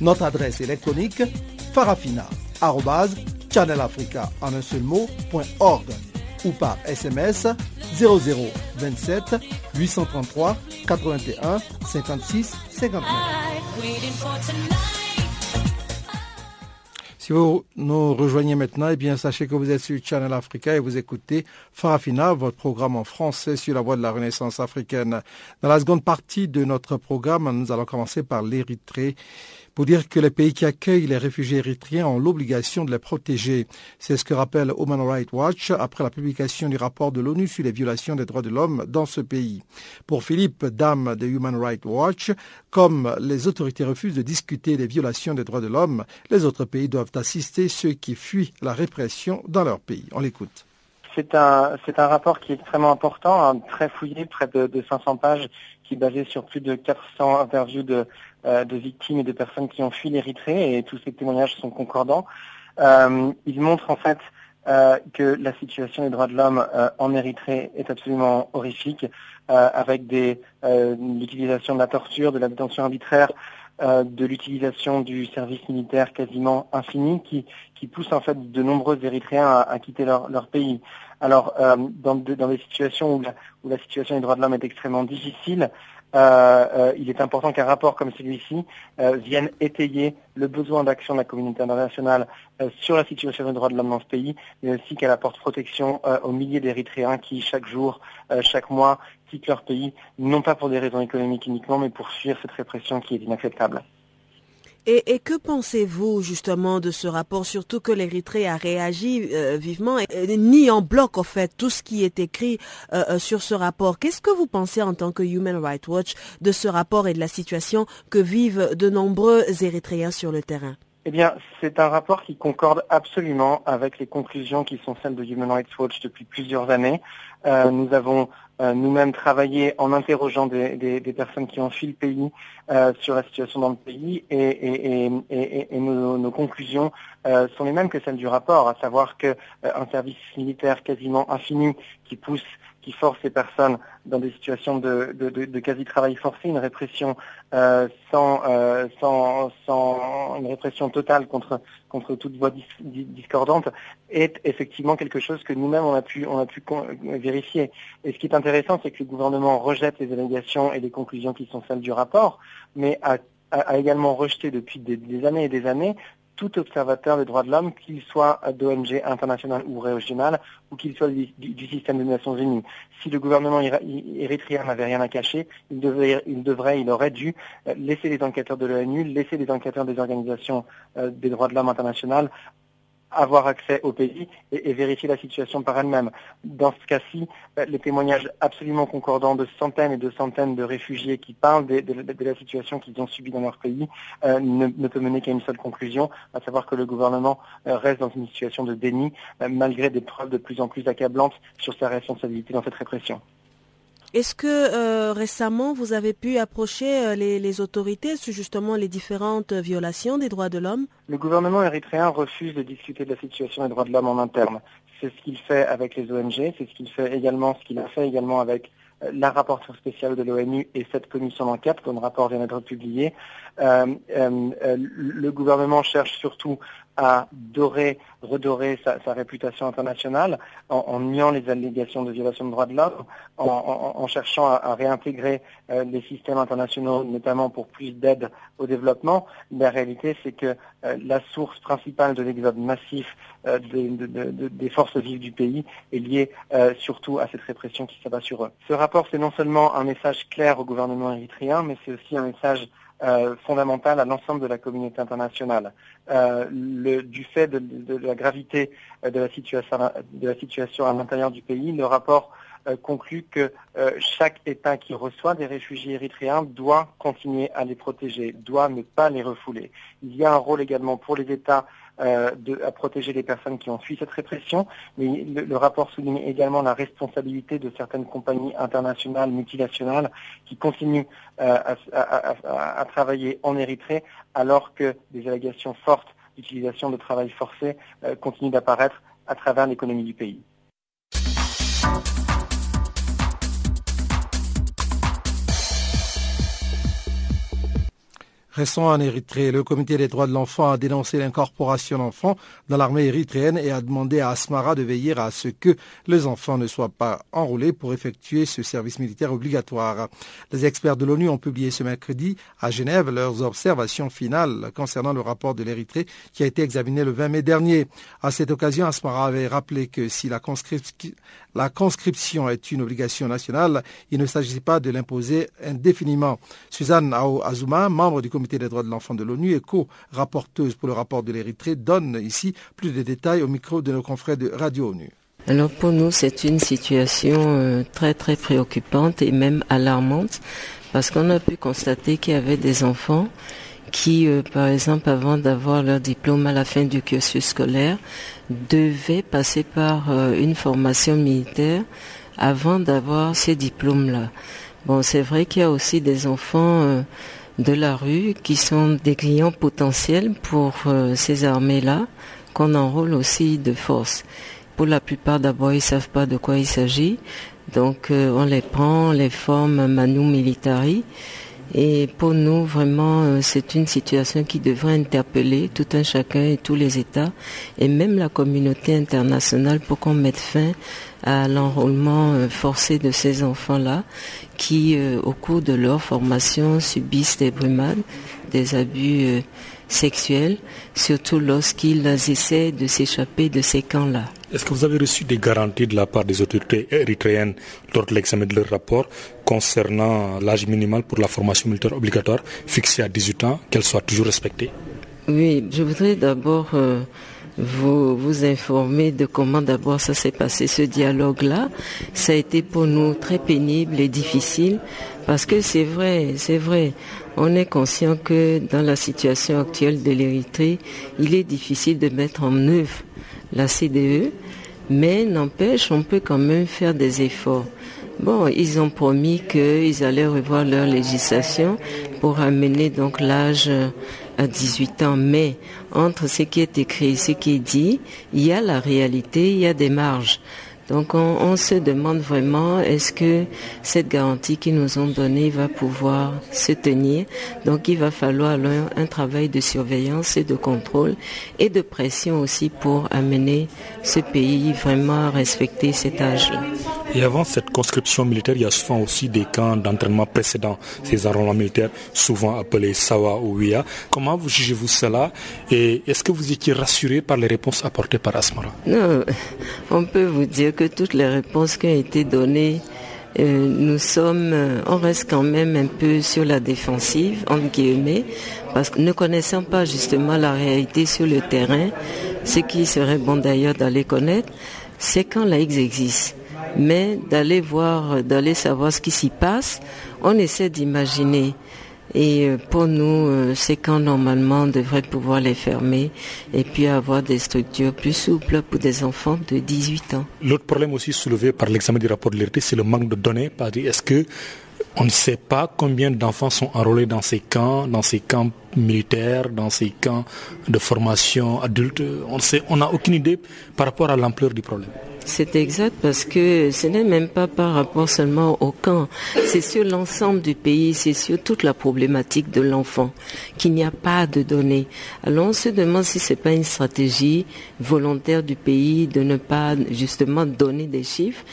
Speaker 1: Notre adresse électronique farafina channelafrica en un seul ou par SMS 0027 833 81 56 59. Si vous nous rejoignez maintenant, eh bien, sachez que vous êtes sur Channel Africa et vous écoutez Farafina, votre programme en français sur la voie de la Renaissance africaine. Dans la seconde partie de notre programme, nous allons commencer par l'Érythrée pour dire que les pays qui accueillent les réfugiés érythréens ont l'obligation de les protéger. C'est ce que rappelle Human Rights Watch après la publication du rapport de l'ONU sur les violations des droits de l'homme dans ce pays. Pour Philippe Dame de Human Rights Watch, comme les autorités refusent de discuter des violations des droits de l'homme, les autres pays doivent assister ceux qui fuient la répression dans leur pays. On l'écoute.
Speaker 15: C'est un, rapport qui est extrêmement important, hein, très fouillé, près de, de 500 pages, qui est basé sur plus de 400 interviews de, euh, de victimes et de personnes qui ont fui l'Érythrée, et tous ces témoignages sont concordants. Euh, il montre en fait euh, que la situation des droits de l'homme en Érythrée est absolument horrifique, avec l'utilisation de la torture, de la détention arbitraire, de l'utilisation du service militaire quasiment infini, qui, qui pousse en fait de nombreux Érythréens à, quitter leur, pays. Alors, dans, dans, des situations où où la situation des droits de l'homme est extrêmement difficile, euh, euh, il est important qu'un rapport comme celui-ci euh, vienne étayer le besoin d'action de la communauté internationale sur la situation des droits de l'homme dans ce pays, mais aussi qu'elle apporte protection aux milliers d'Érythréens qui, chaque jour, chaque mois, quittent leur pays, non pas pour des raisons économiques uniquement, mais pour fuir cette répression qui est inacceptable.
Speaker 3: Et, que pensez-vous justement de ce rapport, surtout que l'Érythrée a réagi euh, vivement et ni en bloc en fait tout ce qui est écrit euh, euh, sur ce rapport? Qu'est-ce que vous pensez en tant que Human Rights Watch de ce rapport et de la situation que vivent de nombreux Érythréens sur le terrain?
Speaker 15: Eh bien, c'est un rapport qui concorde absolument avec les conclusions qui sont celles de Human Rights Watch depuis plusieurs années. nous avons nous-mêmes travailler en interrogeant des, personnes qui ont fui le pays euh, sur la situation dans le pays et, nos, conclusions euh, sont les mêmes que celles du rapport, à savoir qu'un service militaire quasiment infini qui pousse qui force ces personnes dans des situations de, quasi-travail forcé, une répression euh, euh, sans, sans, une répression totale contre, contre toute voix discordante, est effectivement quelque chose que nous-mêmes on a pu, on a pu vérifier. Et ce qui est intéressant, c'est que le gouvernement rejette les allégations et les conclusions qui sont celles du rapport, mais a, également rejeté depuis des, années et des années tout observateur des droits de l'homme, qu'il soit d'ONG internationale ou régionale, ou qu'il soit du, système des Nations Unies. Si le gouvernement érythréen n'avait rien à cacher, il devrait, il aurait dû euh, laisser les enquêteurs de l'ONU, laisser les enquêteurs des organisations euh, des droits de l'homme internationales avoir accès au pays et, vérifier la situation par elle-même. Dans ce cas-ci, euh, les témoignages absolument concordants de centaines et de centaines de réfugiés qui parlent de, la situation qu'ils ont subie dans leur pays euh, ne, peut mener qu'à une seule conclusion, à savoir que le gouvernement euh, reste dans une situation de déni malgré des preuves de plus en plus accablantes sur sa responsabilité dans cette répression.
Speaker 3: Est-ce que euh, récemment vous avez pu approcher euh, les, autorités sur justement les différentes violations des droits de l'homme?
Speaker 15: Le gouvernement érythréen refuse de discuter de la situation des droits de l'homme en interne. C'est ce qu'il fait avec les ONG, c'est ce qu'il fait également, ce qu'il a fait également avec euh, la rapporteure spéciale de l'ONU et cette commission d'enquête, dont le rapport vient d'être publié. le gouvernement cherche surtout à dorer, redorer sa, réputation internationale en, niant les allégations de violation de droits de l'homme, en, cherchant à, réintégrer euh, les systèmes internationaux, notamment pour plus d'aide au développement. La réalité, c'est que euh, la source principale de l'exode massif euh, des forces vives du pays est liée surtout à cette répression qui s'abat sur eux. Ce rapport, c'est non seulement un message clair au gouvernement érythréen, mais c'est aussi un message euh, fondamentale à l'ensemble de la communauté internationale. Euh, du fait de, la gravité euh, de la, situation, de la situation à l'intérieur du pays, le rapport conclut que chaque État qui reçoit des réfugiés érythréens doit continuer à les protéger, doit ne pas les refouler. Il y a un rôle également pour les États de, à protéger les personnes qui ont fui cette répression, mais le, rapport souligne également la responsabilité de certaines compagnies internationales, multinationales, qui continuent à, à, travailler en Érythrée alors que des allégations fortes d'utilisation de travail forcé continuent d'apparaître à travers l'économie du pays.
Speaker 1: Restons en Érythrée. Le comité des droits de l'enfant a dénoncé l'incorporation d'enfants dans l'armée érythréenne et a demandé à Asmara de veiller à ce que les enfants ne soient pas enrôlés pour effectuer ce service militaire obligatoire. Les experts de l'ONU ont publié ce mercredi à Genève leurs observations finales concernant le rapport de l'Érythrée qui a été examiné le 20 mai dernier. À cette occasion, Asmara avait rappelé que si la conscription la conscription est une obligation nationale. Il ne s'agit pas de l'imposer indéfiniment. Suzanne Ao Azuma, membre du comité des droits de l'enfant de l'ONU et co-rapporteuse pour le rapport de l'Érythrée, donne ici plus de détails au micro de nos confrères de Radio ONU.
Speaker 16: Alors pour nous, c'est une situation euh, très très préoccupante et même alarmante parce qu'on a pu constater qu'il y avait des enfants qui, euh, par exemple, avant d'avoir leur diplôme à la fin du cursus scolaire, devaient passer par euh, une formation militaire avant d'avoir ces diplômes-là. Bon, c'est vrai qu'il y a aussi des enfants euh, de la rue qui sont des clients potentiels pour ces armées-là, qu'on enrôle aussi de force. Pour la plupart, d'abord, ils savent pas de quoi il s'agit. Donc, on les prend, on les forme manu militari. Et pour nous, vraiment, euh, c'est une situation qui devrait interpeller tout un chacun et tous les États et même la communauté internationale pour qu'on mette fin à l'enrôlement euh, forcé de ces enfants-là qui, euh, au cours de leur formation, subissent des brumades, des abus sexuels, surtout lorsqu'ils essaient de s'échapper de ces camps-là.
Speaker 17: Est-ce que vous avez reçu des garanties de la part des autorités érythréennes lors de l'examen de leur rapport concernant l'âge minimal pour la formation militaire obligatoire fixé à 18 ans, qu'elle soit toujours respectée?
Speaker 16: Oui, je voudrais d'abord euh, vous, vous informer de comment d'abord ça s'est passé, ce dialogue-là. Ça a été pour nous très pénible et difficile parce que c'est vrai, c'est vrai. On est conscient que dans la situation actuelle de l'Érythrée, il est difficile de mettre en œuvre la CDE, mais n'empêche, on peut quand même faire des efforts. Bon, ils ont promis qu'ils allaient revoir leur législation pour amener donc l'âge à 18 ans. Mais entre ce qui est écrit et ce qui est dit, il y a la réalité, il y a des marges. Donc on, se demande vraiment est-ce que cette garantie qu'ils nous ont donnée va pouvoir se tenir? Donc il va falloir un travail de surveillance et de contrôle et de pression aussi pour amener ce pays vraiment à respecter cet âge-là.
Speaker 17: Et avant cette conscription militaire, il y a souvent aussi des camps d'entraînement précédents, ces enrôlements militaires, souvent appelés Sawa ou Ouya. Comment vous jugez-vous cela? Et est-ce que vous étiez rassuré par les réponses apportées par Asmara?
Speaker 16: Non, on peut vous dire que toutes les réponses qui ont été données, euh, nous sommes, euh, on reste quand même un peu sur la défensive, entre guillemets, parce que ne connaissant pas justement la réalité sur le terrain, ce qui serait bon d'ailleurs d'aller connaître, c'est quand l'AX existe mais d'aller voir, d'aller savoir ce qui s'y passe, on essaie d'imaginer. Et euh, pour nous, euh, c'est quand normalement on devrait pouvoir les fermer et puis avoir des structures plus souples pour des enfants de 18 ans.
Speaker 17: L'autre problème aussi soulevé par l'examen du rapport de l'État, c'est le manque de données. Est-ce que on ne sait pas combien d'enfants sont enrôlés dans ces camps, dans ces camps militaires, dans ces camps de formation adulte. On sait, on n'a aucune idée par rapport à l'ampleur du problème.
Speaker 16: C'est exact parce que ce n'est même pas par rapport seulement au camp, c'est sur l'ensemble du pays, c'est sur toute la problématique de l'enfant qu'il n'y a pas de données. Alors on se demande si c'est pas une stratégie volontaire du pays de ne pas justement donner des chiffres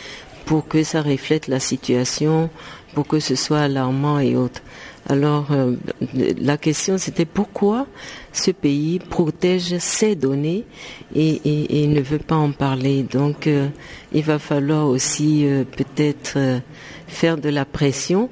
Speaker 16: pour que ça reflète la situation, pour que ce soit alarmant et autres. Alors euh, la question c'était pourquoi ce pays protège ses données et, ne veut pas en parler. Donc euh, il va falloir aussi euh, peut-être faire de la pression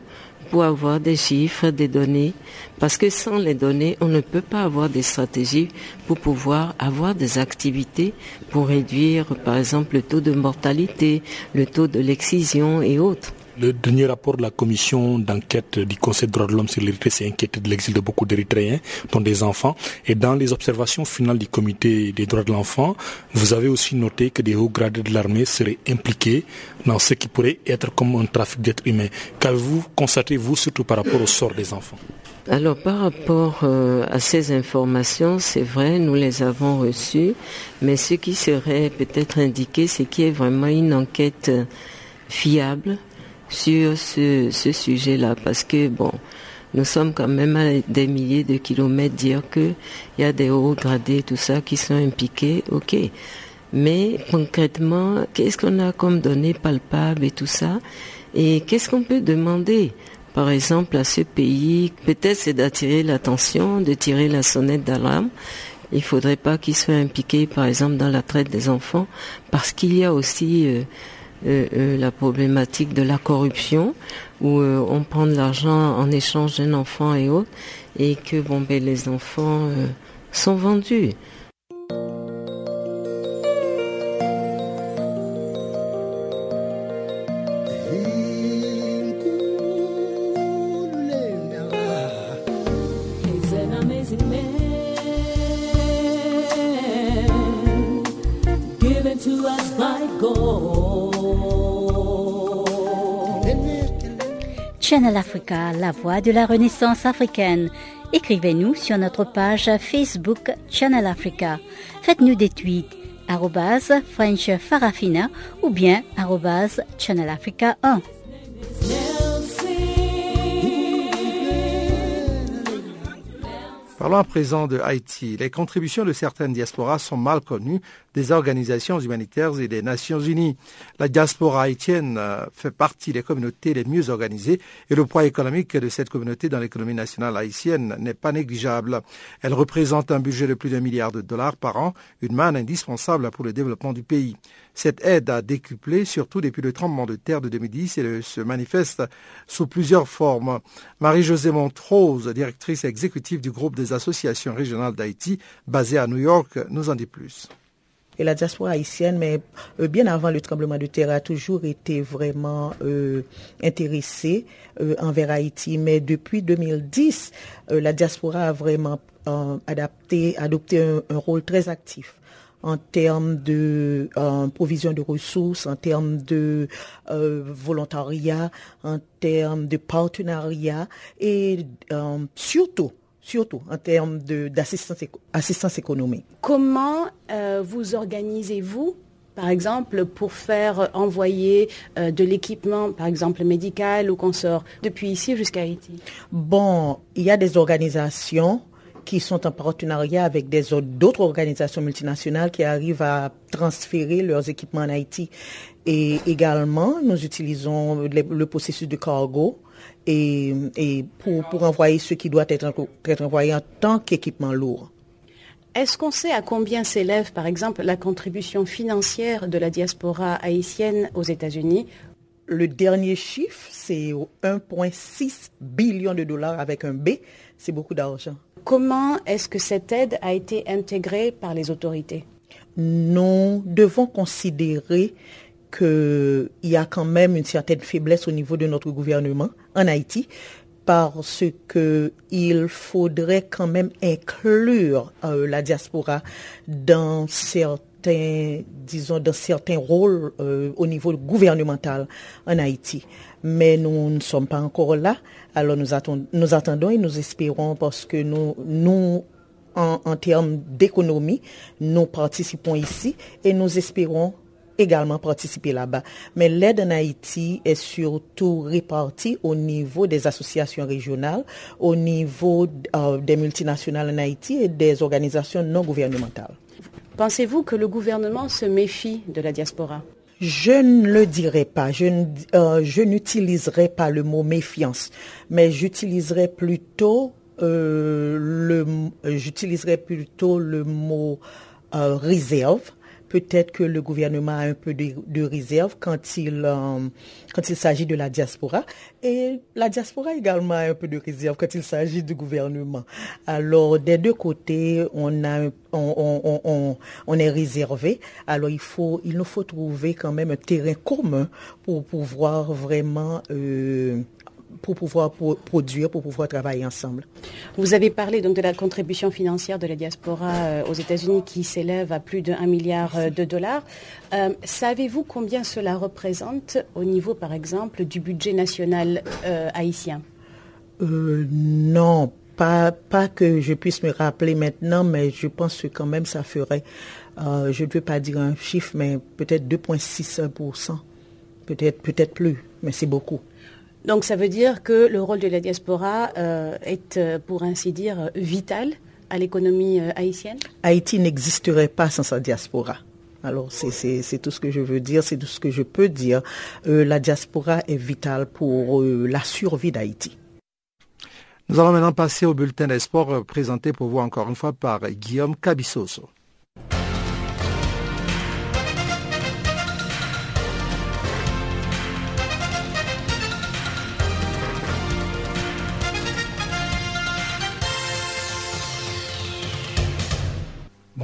Speaker 16: pour avoir des chiffres, des données, parce que sans les données, on ne peut pas avoir des stratégies pour pouvoir avoir des activités pour réduire, par exemple, le taux de mortalité, le taux de l'excision et autres.
Speaker 17: Le dernier rapport de la commission d'enquête du Conseil des droits de l'homme sur l'Érythrée s'est inquiété de l'exil de beaucoup d'Érythréens, dont des enfants. Et dans les observations finales du comité des droits de l'enfant, vous avez aussi noté que des hauts gradés de l'armée seraient impliqués dans ce qui pourrait être comme un trafic d'êtres humains. Qu'avez-vous constaté, vous, surtout par rapport au sort des enfants?
Speaker 16: Alors par rapport euh, à ces informations, c'est vrai, nous les avons reçues, mais ce qui serait peut-être indiqué, c'est qu'il y ait vraiment une enquête fiable sur ce, ce sujet-là parce que bon, nous sommes quand même à des milliers de kilomètres dire que il y a des hauts gradés tout ça qui sont impliqués, ok. Mais concrètement, qu'est-ce qu'on a comme données palpables et tout ça? Et qu'est-ce qu'on peut demander par exemple à ce pays? Peut-être c'est d'attirer l'attention, de tirer la sonnette d'alarme. Il faudrait pas qu'ils soient impliqués, par exemple, dans la traite des enfants, parce qu'il y a aussi euh, euh, euh, la problématique de la corruption, où euh, on prend de l'argent en échange d'un enfant et autres, et que ben, les enfants sont vendus.
Speaker 18: Channel Africa, la voix de la renaissance africaine. Écrivez-nous sur notre page Facebook Channel Africa. Faites-nous des tweets French Farafina ou bien Channel Africa 1.
Speaker 1: Parlons à présent de Haïti. Les contributions de certaines diasporas sont mal connues des organisations humanitaires et des Nations Unies. La diaspora haïtienne euh, fait partie des communautés les mieux organisées et le poids économique de cette communauté dans l'économie nationale haïtienne n'est pas négligeable. Elle représente un budget de plus d'un milliard de dollars par an, une manne indispensable pour le développement du pays. Cette aide a décuplé, surtout depuis le tremblement de terre de 2010, et se manifeste sous plusieurs formes. Marie-Josée Montrose, directrice exécutive du groupe des associations régionales d'Haïti, basée à New York, nous en dit plus.
Speaker 19: Et la diaspora haïtienne, mais euh, bien avant le tremblement de terre, a toujours été vraiment euh, intéressée euh, envers Haïti. Mais depuis 2010, la diaspora a vraiment adapté, adopté un, rôle très actif en termes de euh, provision de ressources, en termes de euh, volontariat, en termes de partenariat et euh, surtout surtout en termes d'assistance assistance économique.
Speaker 20: Comment vous organisez-vous par exemple, pour faire envoyer de l'équipement, par exemple médical ou consort, depuis ici jusqu'à Haïti?
Speaker 19: Bon, il y a des organisations qui sont en partenariat avec d'autres organisations multinationales qui arrivent à transférer leurs équipements en Haïti. Et également, nous utilisons le, processus de cargo et, et pour, pour, envoyer ce qui doit être, être envoyé en tant qu'équipement lourd.
Speaker 20: Est-ce qu'on sait à combien s'élève, par exemple, la contribution financière de la diaspora haïtienne aux États-Unis?
Speaker 19: Le dernier chiffre, c'est 1,6 billion de dollars avec un B. C'est beaucoup d'argent.
Speaker 20: Comment est-ce que cette aide a été intégrée par les autorités?
Speaker 19: Nous devons considérer qu'il y a quand même une certaine faiblesse au niveau de notre gouvernement en Haïti parce qu'il faudrait quand même inclure euh, la diaspora dans certains, disons, dans certains rôles euh, au niveau gouvernemental en Haïti. Mais nous ne sommes pas encore là. Alors nous, attendons, et nous espérons parce que nous, nous en, termes d'économie, nous participons ici et nous espérons également participer là-bas. Mais l'aide en Haïti est surtout répartie au niveau des associations régionales, au niveau euh, des multinationales en Haïti et des organisations non gouvernementales.
Speaker 20: Pensez-vous que le gouvernement se méfie de la diaspora?
Speaker 19: Je ne le dirai pas, euh, je, n'utiliserai pas le mot méfiance, mais j'utiliserai plutôt euh, le, j'utiliserai plutôt le mot euh, réserve peut-être que le gouvernement a un peu de, réserve quand il, euh, il s'agit de la diaspora. Et la diaspora également a un peu de réserve quand il s'agit du gouvernement. Alors, des deux côtés, on, a, on, on, on, est réservé. Alors, il, faut, il nous faut trouver quand même un terrain commun pour pouvoir vraiment... Euh, pour pouvoir produire, pour pouvoir travailler ensemble.
Speaker 20: Vous avez parlé donc de la contribution financière de la diaspora euh, aux États-Unis qui s'élève à plus de 1 milliard euh, de dollars. Euh, savez-vous combien cela représente au niveau, par exemple, du budget national haïtien?
Speaker 19: Non, pas, pas que je puisse me rappeler maintenant, mais je pense que quand même ça ferait, je ne veux pas dire un chiffre, mais peut-être 2,6%. Peut-être peut-être plus, mais c'est beaucoup.
Speaker 20: Donc ça veut dire que le rôle de la diaspora euh, est, euh, pour ainsi dire, vital à l'économie euh, haïtienne?
Speaker 19: Haïti n'existerait pas sans sa diaspora. Alors c'est tout ce que je veux dire, c'est tout ce que je peux dire. la diaspora est vitale pour la survie d'Haïti.
Speaker 14: Nous allons maintenant passer au bulletin des sports présenté pour vous encore une fois par Guillaume Cabissoso.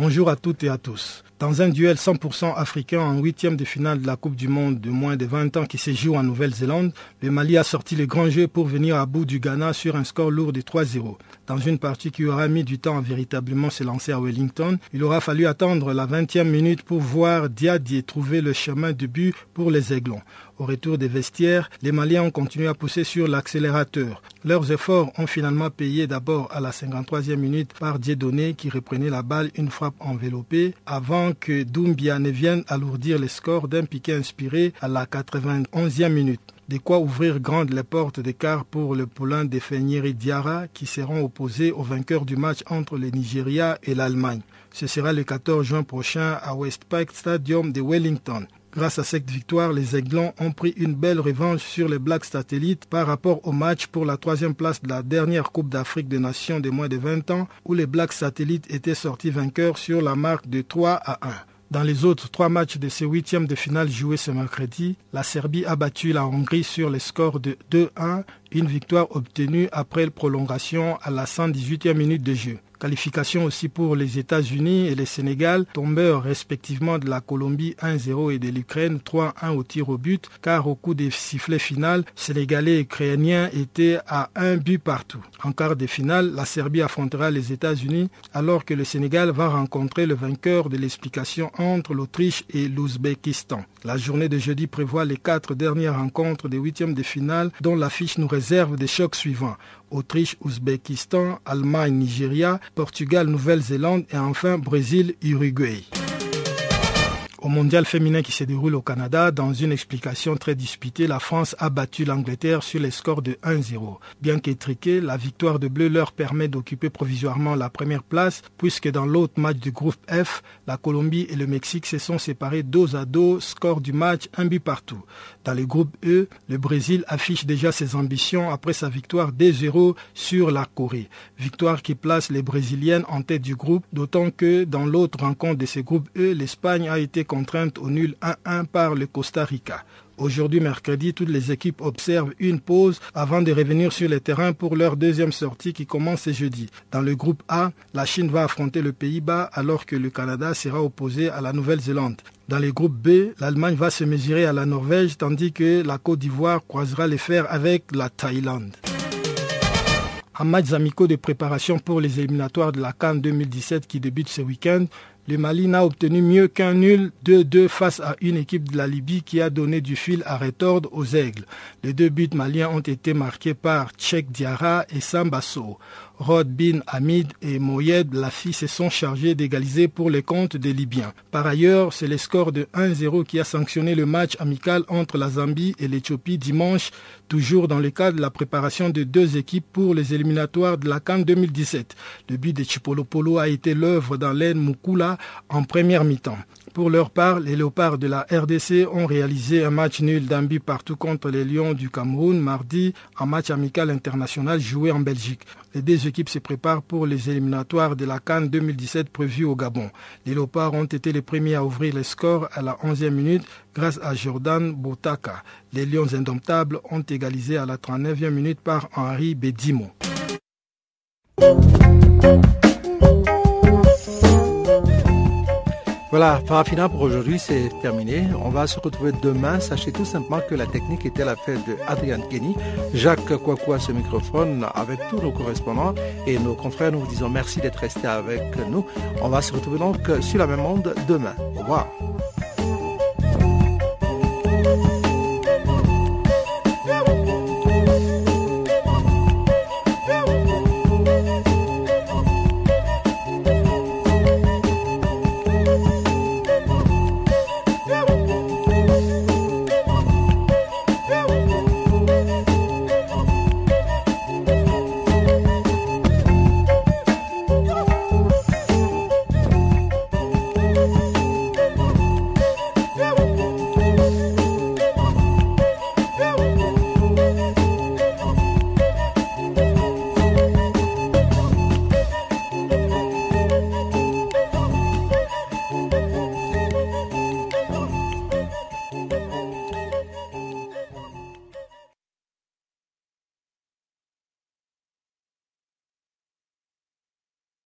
Speaker 14: Bonjour à toutes et à tous. Dans un duel 100% africain en huitième de finale de la Coupe du Monde de moins de 20 ans qui se joue en Nouvelle-Zélande, le Mali a sorti le grand jeu pour venir à bout du Ghana sur un score lourd de 3-0. Dans une partie qui aura mis du temps à véritablement se lancer à Wellington, il aura fallu attendre la 20e minute pour voir Diadier trouver le chemin de but pour les Aiglons. Au retour des vestiaires, les Maliens ont continué à pousser sur l'accélérateur. Leurs efforts ont finalement payé d'abord à la 53e minute par Dieudonné qui reprenait la balle une frappe enveloppée avant que Doumbia ne vienne alourdir les scores d'un piqué inspiré à la 91e minute. De quoi ouvrir grandes les portes d'écart pour le poulain de Fenyeri Diara qui seront opposés aux vainqueurs du match entre le Nigeria et l'Allemagne. Ce sera le 14 juin prochain à Westpac Stadium de Wellington. Grâce à cette victoire, les Aiglons ont pris une belle revanche sur les Blacks Satellites par rapport au match pour la troisième place de la dernière Coupe d'Afrique des Nations de moins de 20 ans où les Blacks Satellites étaient sortis vainqueurs sur la marque de 3 à 1. Dans les autres trois matchs de ce huitième de finale joués ce mercredi, la Serbie a battu la Hongrie sur le score de 2-1, une victoire obtenue après prolongation à la 118e minute de jeu. Qualification aussi pour les États-Unis et le Sénégal, tombeurs respectivement de la Colombie 1-0 et de l'Ukraine 3-1 au tir au but, car au coup des sifflets final, Sénégalais et Ukrainiens étaient à un but partout. En quart de finale, la Serbie affrontera les États-Unis alors que le Sénégal va rencontrer le vainqueur de l'explication entre l'Autriche et l'Ouzbékistan. La journée de jeudi prévoit les quatre dernières rencontres des huitièmes de finale dont l'affiche nous réserve des chocs suivants. Autriche, Ouzbékistan, Allemagne, Nigeria, Portugal, Nouvelle-Zélande et enfin Brésil, Uruguay au mondial féminin qui se déroule au Canada, dans une explication très disputée, la France a battu l'Angleterre sur les scores de 1-0. Bien qu'étriquée, la victoire de Bleu leur permet d'occuper provisoirement la première place, puisque dans l'autre match du groupe F, la Colombie et le Mexique se sont séparés dos à dos, score du match un but partout. Dans le groupe E, le Brésil affiche déjà ses ambitions après sa victoire 2-0 sur la Corée. Victoire qui place les Brésiliennes en tête du groupe, d'autant que dans l'autre rencontre de ce groupe E, l'Espagne a été contrainte au nul 1-1 par le Costa Rica. Aujourd'hui, mercredi, toutes les équipes observent une pause avant de revenir sur le terrain pour leur deuxième sortie qui commence ce jeudi. Dans le groupe A, la Chine va affronter le Pays-Bas alors que le Canada sera opposé à la Nouvelle-Zélande. Dans le groupe B, l'Allemagne va se mesurer à la Norvège tandis que la Côte d'Ivoire croisera les fers avec la Thaïlande. En matchs amicaux de préparation pour les éliminatoires de la Cannes 2017 qui débutent ce week-end, le Mali n'a obtenu mieux qu'un nul 2-2 face à une équipe de la Libye qui a donné du fil à retordre aux aigles. Les deux buts maliens ont été marqués par Tchèque Diarra et Sambasso. Rod Bin Hamid et Moyed Lafi se sont chargés d'égaliser pour les comptes des Libyens. Par ailleurs, c'est le score de 1-0 qui a sanctionné le match amical entre la Zambie et l'Éthiopie dimanche, toujours dans le cadre de la préparation de deux équipes pour les éliminatoires de la Cannes 2017. Le but de Chipolopolo a été l'œuvre d'Alain Mukula en première mi-temps. Pour leur part, les léopards de la RDC ont réalisé un match nul d'un but partout contre les Lions du Cameroun mardi, en match amical international joué en Belgique. Les deux équipes se préparent pour les éliminatoires de la Cannes 2017 prévues au Gabon. Les léopards ont été les premiers à ouvrir les scores à la 11e minute grâce à Jordan Botaka. Les Lions indomptables ont égalisé à la 39e minute par Henri Bedimo.
Speaker 1: Voilà, Farafina pour aujourd'hui, c'est terminé. On va se retrouver demain. Sachez tout simplement que la technique était la fête de Adrian Kenny, Jacques Kouakou à ce microphone avec tous nos correspondants et nos confrères. Nous vous disons merci d'être restés avec nous. On va se retrouver donc sur la même onde demain. Au revoir.